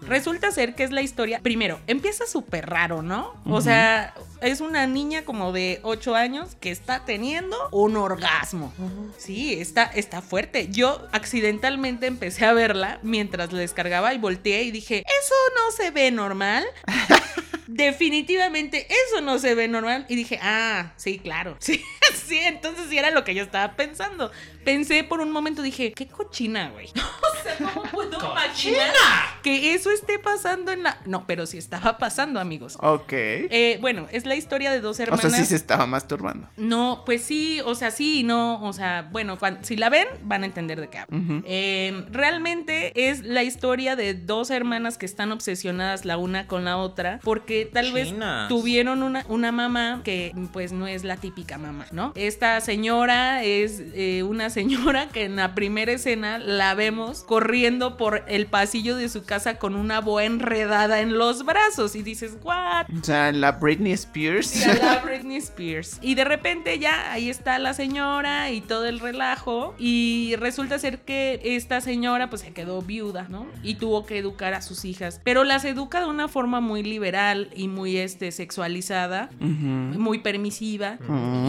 Resulta ser que es la historia. Primero, empieza súper raro, ¿no? O sea, es una niña como de 8 años que está teniendo un orgasmo. Sí, está, está fuerte. Yo accidentalmente empecé a verla mientras la descargaba y volteé y dije, ¿eso no se ve normal? Definitivamente eso no se ve normal. Y dije, ah, sí, claro. Sí, sí, entonces sí era lo que yo estaba pensando. Pensé por un momento, dije, qué cochina, güey. O sea, ¿cómo puedo imaginar que eso esté pasando en la. No, pero sí estaba pasando, amigos. ok. Eh, bueno, es la historia de dos o hermanas. sea, sí se estaba masturbando. No, pues sí, o sea, sí y no, o sea, bueno, si la ven, van a entender de qué hablo. Eh, realmente es la historia de dos hermanas que están obsesionadas la una con la otra, porque tal vez tuvieron una, una mamá que pues no es la típica mamá, ¿no? Esta señora es eh, una señora que en la primera escena la vemos corriendo por el pasillo de su casa con una boa enredada en los brazos y dices, ¿what? O sea, la Britney Spears. Sí, a la Britney Spears. Y de repente ya ahí está la señora y todo el relajo. Y resulta ser que esta señora pues se quedó viuda, ¿no? Y tuvo que educar a sus hijas. Pero las educa de una forma muy liberal y muy este, sexualizada, muy permisiva.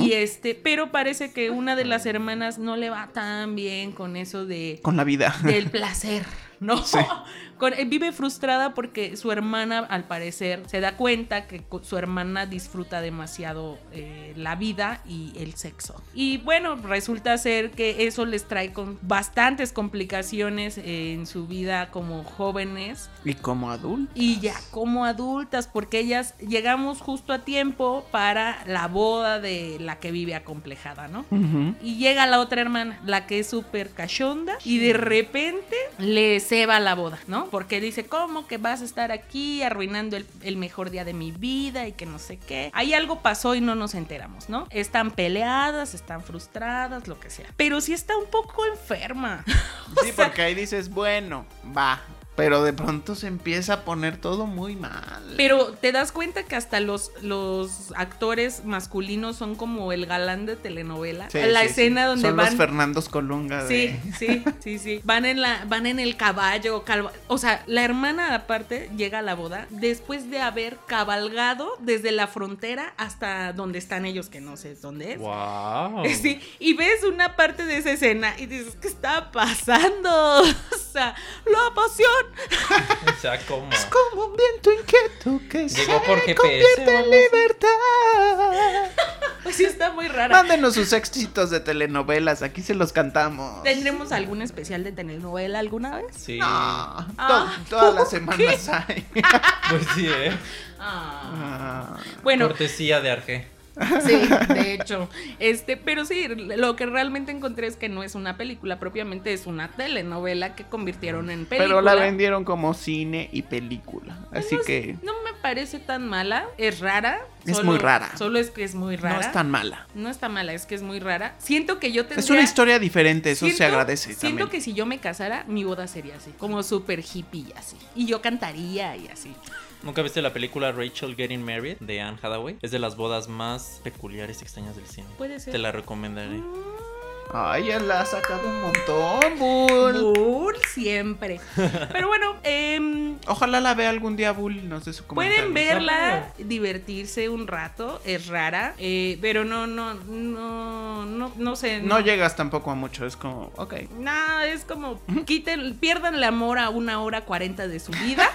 Y este, pero parece que una de las hermanas no le va tan bien con eso de Con la vida. del placer, ¿no? Sí. Con- eh, vive frustrada porque su hermana, al parecer, se da cuenta que su hermana disfruta demasiado eh, la vida y el sexo. Y bueno, resulta ser que eso les trae con bastantes complicaciones en su vida como jóvenes Y como adulto. y ya como adultas, porque ellas llegamos justo a tiempo para la boda de la que vive acomplejada, ¿no? Y llega la otra hermana, la que es súper cachonda, y de repente le ceba la boda, ¿no? Porque dice, ¿cómo que vas a estar aquí arruinando el, el mejor día de mi vida y que no sé qué? Ahí algo pasó y no nos enteramos, ¿no? Están peleadas, están frustradas, lo que sea. Pero sí está un poco enferma. Sí, porque ahí dices, bueno, va. Pero de pronto se empieza a poner todo muy mal. Pero te das cuenta que hasta los, los actores masculinos son como el galán de telenovela. Sí, la sí, escena sí. donde Son van. los Fernandos Colunga Sí, de... sí, sí, sí. Van en la, van en el caballo, calva- o sea, la hermana aparte llega a la boda después de haber cabalgado desde la frontera hasta donde están ellos, que no sé dónde es. Wow. Sí, y ves una parte de esa escena y dices, ¿qué está pasando? O sea, la pasión. O sea, ¿cómo? Como un viento inquieto que Llegó se por GPS, convierte en libertad. Pues sí, está muy rara. Mándenos sus éxitos de telenovelas, aquí se los cantamos. ¿Tendremos algún especial de telenovela alguna vez? Sí. No, Ah, to- todas las ¿por semanas hay. Pues sí, ¿eh? Ah. Ah, Bueno, Cortesía de Arge. Sí, de hecho. Este, pero sí, lo que realmente encontré es que no es una película, propiamente es una telenovela que convirtieron en película. Pero la vendieron como cine y película. Así No es- que No me parece tan mala, es rara. Es muy rara. Solo es que es muy rara. no es tan mala. No está mala, es que es muy rara. Siento que yo tendría... Es una historia diferente, eso se agradece Siento también. que si yo me casara, mi boda sería así, como súper hippie y así. Y yo cantaría y así. ¿Nunca viste la película Rachel Getting Married de Anne Hathaway? Es de las bodas más peculiares y extrañas del cine. Puede ser. Te la recomendaré. Ay, ya la ha sacado un montón, Bull. Bull siempre. Pero bueno, em, Ojalá la vea algún día, Bull. No sé su comentario. Pueden verla, divertirse un rato, es rara, eh, pero no, no, no, no, no sé. No llegas tampoco a mucho, es como, ok. Nada, es como quiten, pierdan el amor a una hora cuarenta de su vida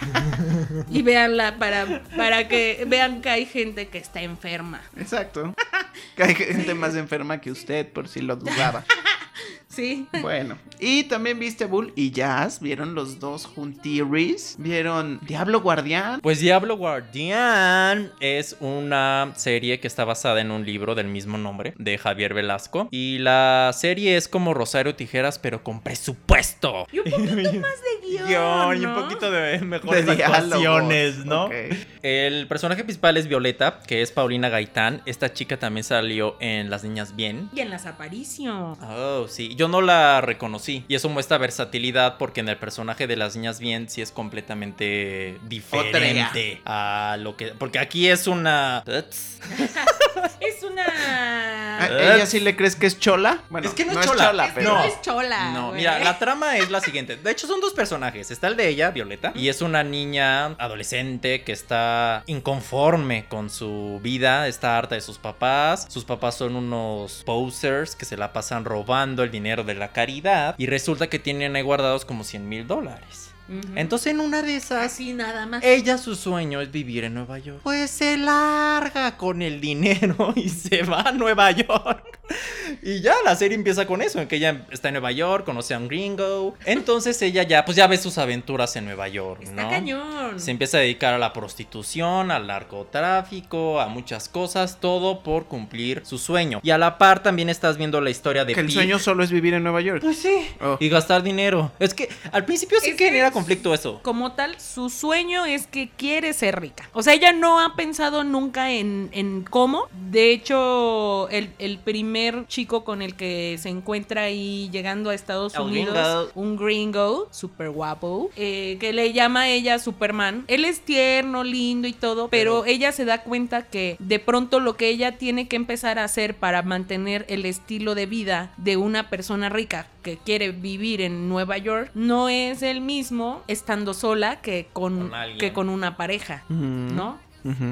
y véanla para, para que vean que hay gente que está enferma. Exacto. Que hay gente más enferma que usted, por si lo dudaba. Sí. Bueno, y también viste Bull y Jazz, vieron los dos juntiris, vieron Diablo Guardián. Pues Diablo Guardián es una serie que está basada en un libro del mismo nombre de Javier Velasco. Y la serie es como Rosario Tijeras, pero con presupuesto. Y un poquito más de guion. Guión y un ¿no? poquito de mejores De actuaciones, ¿no? Ok. El personaje principal es Violeta, que es Paulina Gaitán. Esta chica también salió en Las Niñas Bien. Y en las apariciones. Oh, sí. Yo no la reconocí. Y eso muestra versatilidad porque en el personaje de las niñas bien sí es completamente diferente a lo que. Porque aquí es una. Es una. ¿A ¿Ella sí le crees que es chola? Bueno, Es que no es chola. Es que pero... no es chola. No, güey. mira, la trama es la siguiente. De hecho, son dos personajes. Está el de ella, Violeta, y es una niña adolescente que está inconforme con su vida, está harta de sus papás. Sus papás son unos posers que se la pasan robando el dinero de la caridad y resulta que tienen ahí guardados como 100 mil dólares. Entonces, en una de esas, Así nada más. ella su sueño es vivir en Nueva York. Pues se larga con el dinero y se va a Nueva York. Y ya la serie empieza con eso, en que ella está en Nueva York, conoce a un gringo. Entonces ella ya, pues ya ve sus aventuras en Nueva York, Está ¿no? cañón. Se empieza a dedicar a la prostitución, al narcotráfico, a muchas cosas, todo por cumplir su sueño. Y a la par también estás viendo la historia de Que el Pete. sueño solo es vivir en Nueva York. Pues sí. Oh. Y gastar dinero. Es que al principio sí Es que genera conflicto eso. Como tal, su sueño es que quiere ser rica. O sea, ella no ha pensado nunca en, en cómo. De hecho, el, el primer chico con el que se encuentra ahí llegando a Estados El Unidos, gringo. un gringo, súper guapo, eh, que le llama a ella Superman. Él es tierno, lindo y todo, pero, Pero- ella se da cuenta que de pronto lo que ella tiene que empezar a hacer para mantener el estilo de vida de una persona rica que quiere vivir en Nueva York no es el mismo estando sola que con, que con una pareja, Mm. ¿no?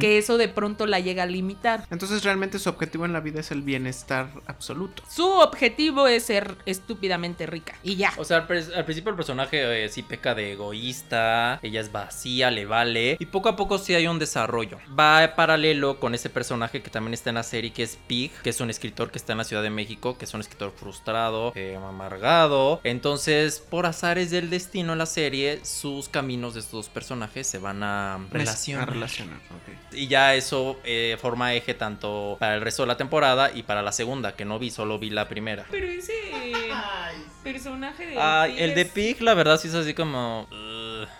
Que eso de pronto la llega a limitar. Entonces realmente su objetivo en la vida es el bienestar absoluto. Su objetivo es ser estúpidamente rica y ya. O sea, al, principio el personaje eh, sí peca de egoísta, ella es vacía, le vale, y poco a poco sí hay un desarrollo. Va paralelo con ese personaje que también está en la serie, que es Pig, que es un escritor que está en la Ciudad de México, que es un escritor frustrado, eh, amargado. Entonces, por azares del destino en la serie, sus caminos de estos dos personajes se van a A relacionar. Y ya eso eh, forma eje tanto para el resto de la temporada y para la segunda, que no vi, solo vi la primera. Pero ese personaje de Ay, Pig el de Pig, la verdad, sí es así como.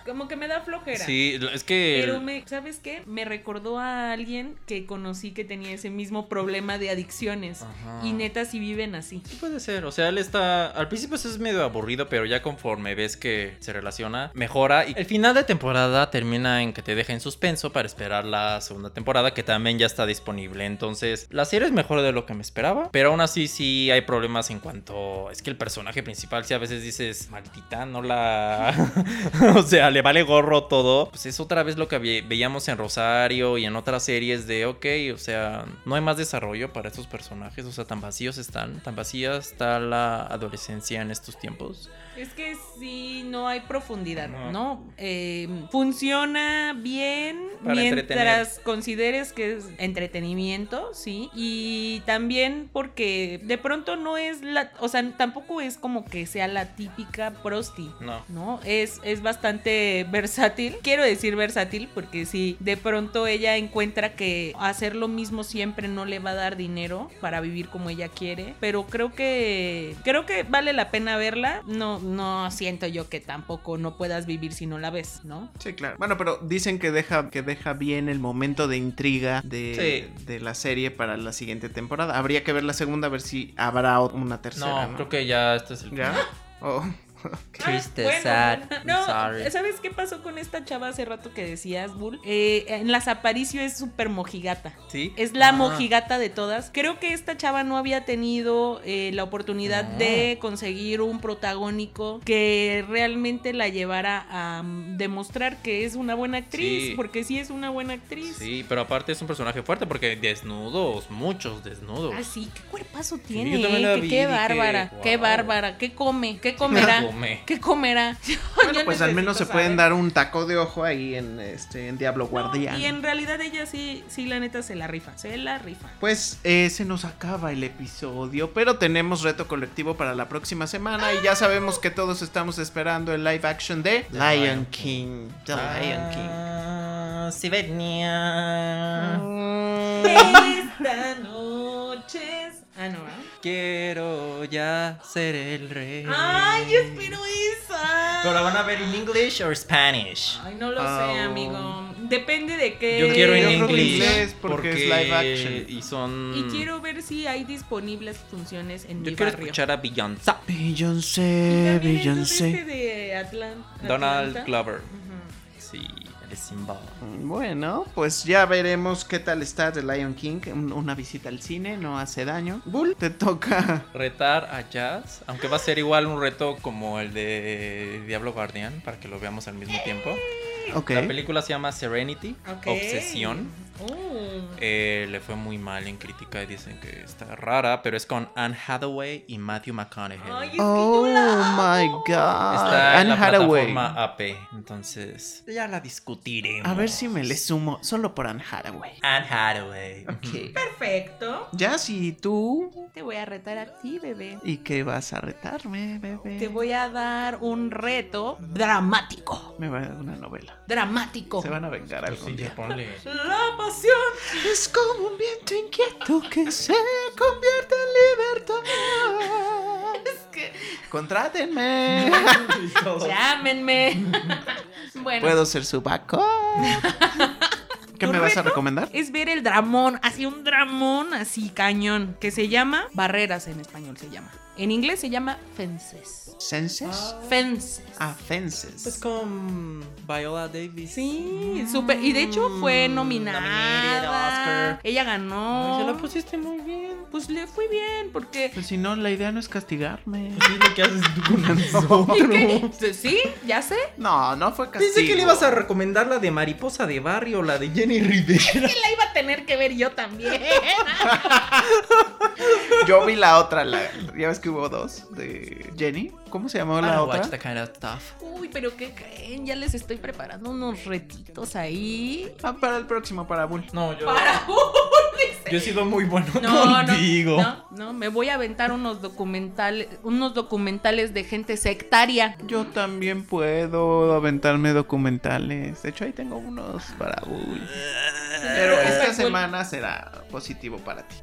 Como que me da flojera. Sí, es que. Pero me, ¿sabes qué? Me recordó a alguien que conocí que tenía ese mismo problema de adicciones. Ajá. Y neta sí viven así. Sí Puede ser, o sea, él está. Al principio es medio aburrido, pero ya conforme ves que se relaciona, mejora. Y el final de temporada termina en que te deja en suspenso para esperar la segunda temporada, que también ya está disponible. Entonces, la serie es mejor de lo que me esperaba, pero aún así sí hay problemas en cuanto. Es que el personaje principal, si a veces dices, maldita, no la. o sea, le vale gorro todo. Pues es otra vez lo que ve- veíamos en Rosario y en otras series de, ok, o sea, no hay más desarrollo para estos personajes, o sea, tan vacíos están, tan vacía está la adolescencia en estos tiempos. Es que sí, no hay profundidad, No. ¿no? Eh, funciona bien Para mientras consideres que es entretenimiento, sí. Y también porque de pronto no es la, o sea, tampoco es como que sea la típica prosti. No. ¿no? Es, es bastante versátil. Quiero decir versátil porque si de pronto ella encuentra que hacer lo mismo siempre no le va a dar dinero para vivir como ella quiere. Pero creo que creo que vale la pena verla. No, no siento yo que tampoco no puedas vivir si no la ves, ¿no? Sí, claro. Bueno, pero dicen que deja, que deja bien el momento de intriga de, Sí. de la serie para la siguiente temporada. Habría que ver la segunda a ver si habrá una tercera. No, No, creo que ya este es el ¿Ya? Oh, Triste, Ah, bueno, sad, bueno. I'm No, sorry. ¿sabes qué pasó con esta chava hace rato que decías, Bull? Eh, en las Aparicio es súper mojigata. ¿Sí? Es la Ah. mojigata de todas. Creo que esta chava no había tenido eh, la oportunidad No. de conseguir un protagónico que realmente la llevara a mm, demostrar que es una buena actriz. Sí. Porque sí es una buena actriz. Sí, pero aparte es un personaje fuerte porque desnudos, muchos desnudos. Ah, sí, qué cuerpazo yo tiene. también eh, la vi qué bárbara, qué "Wow". bárbara. ¿Qué come? ¿Qué comerá? Come. ¿Qué comerá? Bueno, Yo pues al menos se pueden dar un taco de ojo ahí en este en Diablo No, Guardián. y en realidad ella sí, sí, la neta se la rifa. Se la rifa. Pues eh, se nos acaba el episodio, pero tenemos reto colectivo para la próxima semana y ya sabemos que todos estamos esperando el live action de The Lion Lion King. The Lion King. Ah, sí venía. Esta noche. es- Ah, no, ¿verdad? Quiero ya ser el rey. Ay, yo espero esa. ¿Pero la van a ver en English o Spanish? Ay, no lo Oh. sé, amigo. Depende de qué. Yo quiero en yo inglés, inglés, porque es live action. Y son. Y quiero ver si hay disponibles funciones en Yo mi quiero barrio. escuchar a Beyoncé. Beyoncé, Beyoncé. este de Donald Atlanta. Glover. Ujú. Sí, Simba. Bueno, pues ya veremos qué tal está The Lion King. Un- Una visita al cine no hace daño. Bull, te toca. Retar a Jazz, aunque va a ser igual un reto como el de Diablo Guardián, para que lo veamos al mismo tiempo. La película se llama Serenity. Obsesión. Oh. Eh, le fue muy mal en crítica y dicen que está rara, pero es con Anne Hathaway y Matthew McConaughey. Ay, es que Oh my god. Está en Anne la Hathaway. plataforma AP, entonces ya la discutiremos. A ver si me le sumo, solo por Anne Hathaway. Anne Hathaway. Perfecto. Ya si tú. Te voy a retar a ti, bebé. ¿Y qué vas a retarme, bebé? Te voy a dar un reto dramático. Me va a dar una novela. Dramático. Se van a vengar algún Sí, día. ponle. La pasión. Es como un viento inquieto que se convierte en libertad. Es que. Contrátenme. Llámenme. bueno. Puedo ser su backup. ¿Qué ¿Tu me vas a recomendar? Es ver el dramón, así un dramón, así cañón, que se llama Barreras en español se llama. En inglés se llama Fences. ¿Senses? Fences. Ah, fences. Pues con Viola Davis. Sí, súper. Y de hecho fue Mm, nominada. Oscar. Ella ganó. Ay, se la pusiste muy bien. Pues le fue bien, porque. Pues si no, la idea no es castigarme. Sí, lo que haces tú con nosotros. Pues Sí, ya sé. No, no fue castigo. Pensé que le ibas a recomendar la de Mariposa de Barrio, la de Jenny Rivera. Que la iba a tener que ver yo también. Yo vi la otra, la, ya ves que hubo dos de Jenny. ¿Cómo se llamó la I otra? watch that kind of stuff. Uy, pero ¿qué creen? Ya les estoy preparando unos retitos ahí. Ah, para el próximo, para Bull. No, yo, Para yo he sido muy bueno No, contigo. no, no, no, me voy a aventar unos documentales, unos documentales de gente sectaria. Yo también puedo aventarme documentales. De hecho, ahí tengo unos para Bull. Pero Está esta semana será positivo para ti.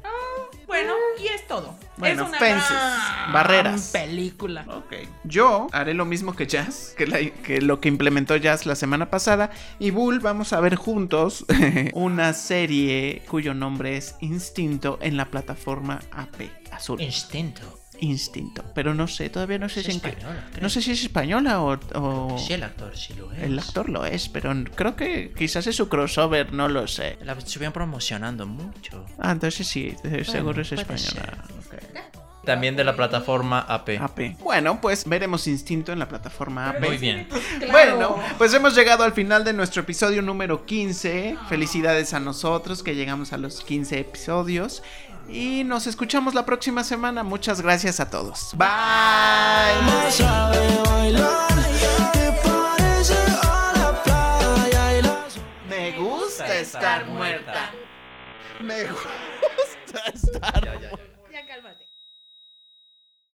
Bueno, y es todo. Bueno, es una fences, gran barreras. película. Ok. Yo haré lo mismo que Jazz, que, la- que lo que implementó Jazz la semana pasada. Y Bull, vamos a ver juntos una serie cuyo nombre es Instinto en la plataforma AP Azul. Instinto. Instinto. Pero no sé, todavía no sé Es si en qué-. No sé si es española o. o- Sí, el actor sí lo es. El actor lo es, pero creo que quizás es su crossover, no lo sé. La estuvieron promocionando mucho. Ah, entonces sí, seguro es española. También de la plataforma. AP. Bueno, pues veremos Instinto en la plataforma AP. Muy bien. Bueno, pues hemos llegado al final de nuestro episodio número 15. Felicidades a nosotros que llegamos a los 15 episodios. Y nos escuchamos la próxima semana. Muchas gracias a todos. Bye. Me gusta estar muerta. Me gusta estar.